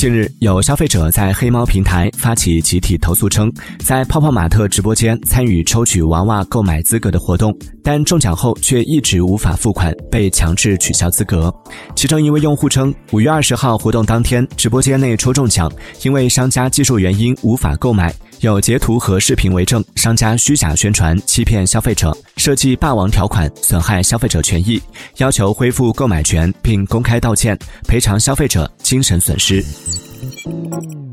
近日，有消费者在黑猫平台发起集体投诉，称在泡泡玛特直播间参与抽取娃娃购买资格的活动，但中奖后却一直无法付款，被强制取消资格。其中一位用户称，五月二十号活动当天，直播间内抽中奖，因为商家技术原因无法购买，有截图和视频为证，商家虚假宣传，欺骗消费者，设计霸王条款，损害消费者权益，要求恢复购买权并公开道歉，赔偿消费者精神损失。Música